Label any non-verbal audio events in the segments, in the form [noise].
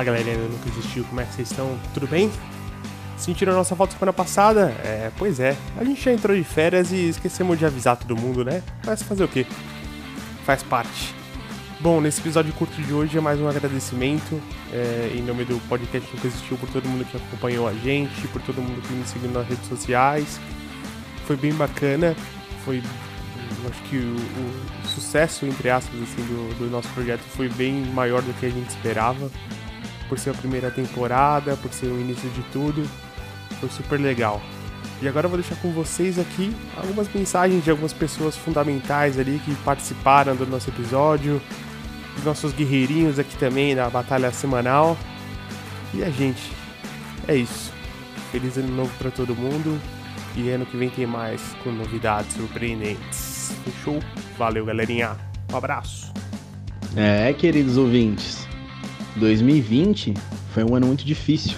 Fala galerinha do Nunca Existiu, como é que vocês estão? Tudo bem? Sentiram a nossa foto semana passada? É, pois é, a gente já entrou de férias e esquecemos de avisar todo mundo, né? Mas fazer o quê? Faz parte. Bom, nesse episódio curto de hoje é mais um agradecimento é, em nome do podcast Nunca Existiu por todo mundo que acompanhou a gente, por todo mundo que me seguiu nas redes sociais. Foi bem bacana, foi acho que o, o, sucesso, entre aspas, assim, do, do, nosso projeto foi bem maior do que a gente esperava. Por ser a primeira temporada, por ser o início de tudo. Foi super legal. E agora eu vou deixar com vocês aqui algumas mensagens de algumas pessoas fundamentais ali que participaram do nosso episódio. Os nossos guerreirinhos aqui também na batalha semanal. E a gente. É isso. Feliz ano novo para todo mundo. E ano que vem tem mais com novidades surpreendentes. Fechou? Valeu, galerinha. Um abraço. É, queridos ouvintes. 2020 foi um ano muito difícil.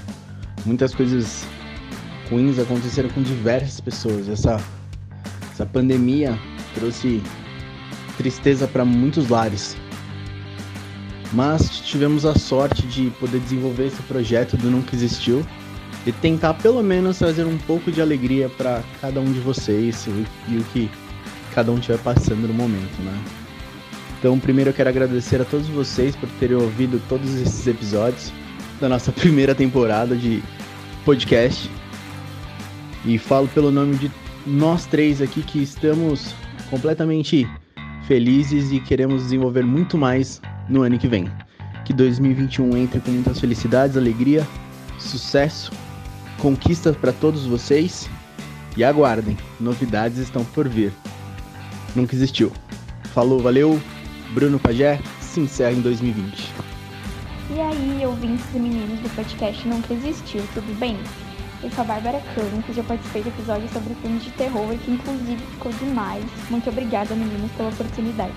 Muitas coisas ruins aconteceram com diversas pessoas. Essa, essa pandemia trouxe tristeza para muitos lares. Mas tivemos a sorte de poder desenvolver esse projeto do Nunca Existiu e tentar pelo menos trazer um pouco de alegria para cada um de vocês e o que cada um estiver passando no momento, né? Então, primeiro eu quero agradecer a todos vocês por terem ouvido todos esses episódios da nossa [laughs] primeira temporada de podcast. E falo pelo nome de nós três aqui que estamos completamente felizes e queremos desenvolver muito mais no ano que vem. Que 2021 entre com muitas felicidades, alegria, sucesso, conquistas para todos vocês e aguardem, novidades estão por vir nunca existiu. Falou, valeu. Bruno Pajé se encerra em 2020. E aí, ouvintes e meninos do podcast Nunca Existiu, tudo bem? Eu sou a Bárbara Campos, já participei de episódios sobre filmes de terror que inclusive ficou demais. Muito obrigada, meninos, pela oportunidade.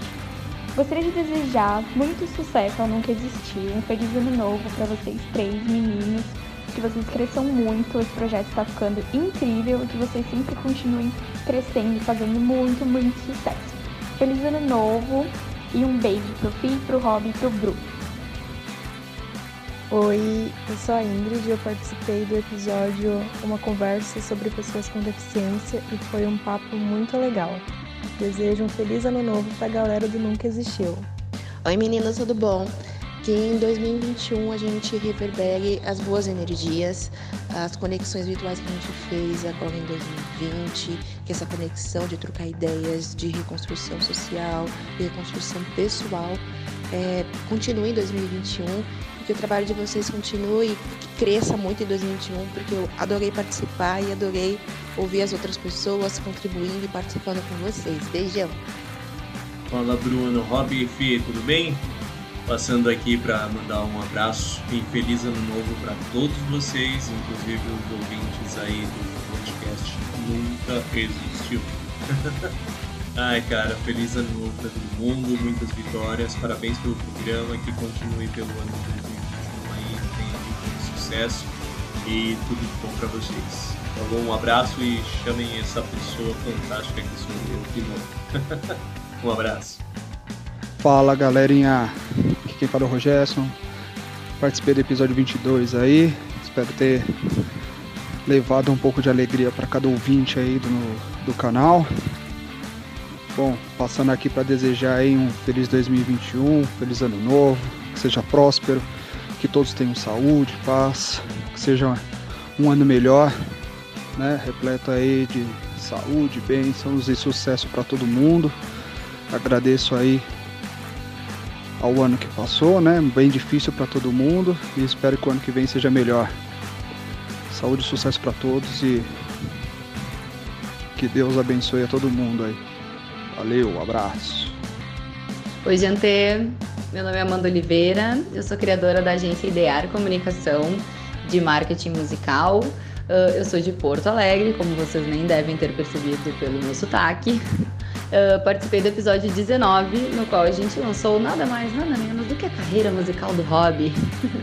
Gostaria de desejar muito sucesso ao Nunca Existiu, um feliz ano novo para vocês três meninos, que vocês cresçam muito, esse projeto está ficando incrível e que vocês sempre continuem crescendo, fazendo muito, muito sucesso. Feliz ano novo e um beijo pro Fih, pro Rob e pro Bru. Oi, eu sou a Ingrid e eu participei do episódio Uma Conversa sobre Pessoas com Deficiência e foi um papo muito legal. Desejo um feliz ano novo pra galera do Nunca Existiu. Oi meninas, tudo bom? Que em 2021 a gente reverbere as boas energias, as conexões virtuais que a gente fez agora em 2020, que essa conexão de trocar ideias, de reconstrução social, de reconstrução pessoal, é, continue em 2021 e que o trabalho de vocês continue que cresça muito em 2021, porque eu adorei participar e adorei ouvir as outras pessoas contribuindo e participando com vocês. Beijão! Fala Bruno, Rob e Fê, tudo bem? Passando aqui para mandar um abraço e feliz ano novo para todos vocês, inclusive os ouvintes aí do podcast Nunca Existiu. [laughs] Ai, cara, feliz ano novo para todo mundo, muitas vitórias, parabéns pelo programa, que continue pelo ano de 2021 aí, tenha muito sucesso e tudo de bom para vocês. Tá bom? Um abraço e chamem essa pessoa fantástica que sou eu de novo. [laughs] um abraço. Fala galerinha, aqui quem fala é o Rogerson. Participei do episódio 22 aí, espero ter levado um pouco de alegria para cada ouvinte aí do, do canal. Bom, passando aqui para desejar aí um feliz 2021, feliz ano novo, que seja próspero, que todos tenham saúde, paz, que seja um ano melhor, né, repleto aí de saúde, bênçãos e sucesso para todo mundo. Agradeço aí ao ano que passou, né? Bem difícil para todo mundo e espero que o ano que vem seja melhor. Saúde e sucesso para todos e que Deus abençoe a todo mundo aí. Valeu, abraço. Oi, gente. Meu nome é Amanda Oliveira. Eu sou criadora da agência Idear Comunicação de marketing musical. Uh, eu sou de Porto Alegre, como vocês nem devem ter percebido pelo meu sotaque. Uh, participei do episódio 19, no qual a gente lançou nada mais, nada menos do que a carreira musical do hobby.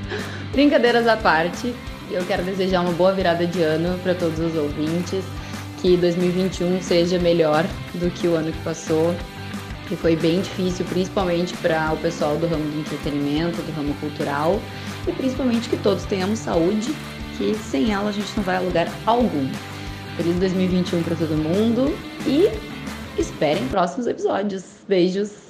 [laughs] Brincadeiras à parte, eu quero desejar uma boa virada de ano para todos os ouvintes, que 2021 seja melhor do que o ano que passou que foi bem difícil, principalmente para o pessoal do ramo do entretenimento, do ramo cultural, e principalmente que todos tenhamos saúde, que sem ela a gente não vai a lugar algum. Feliz 2021 para todo mundo e esperem próximos episódios. Beijos!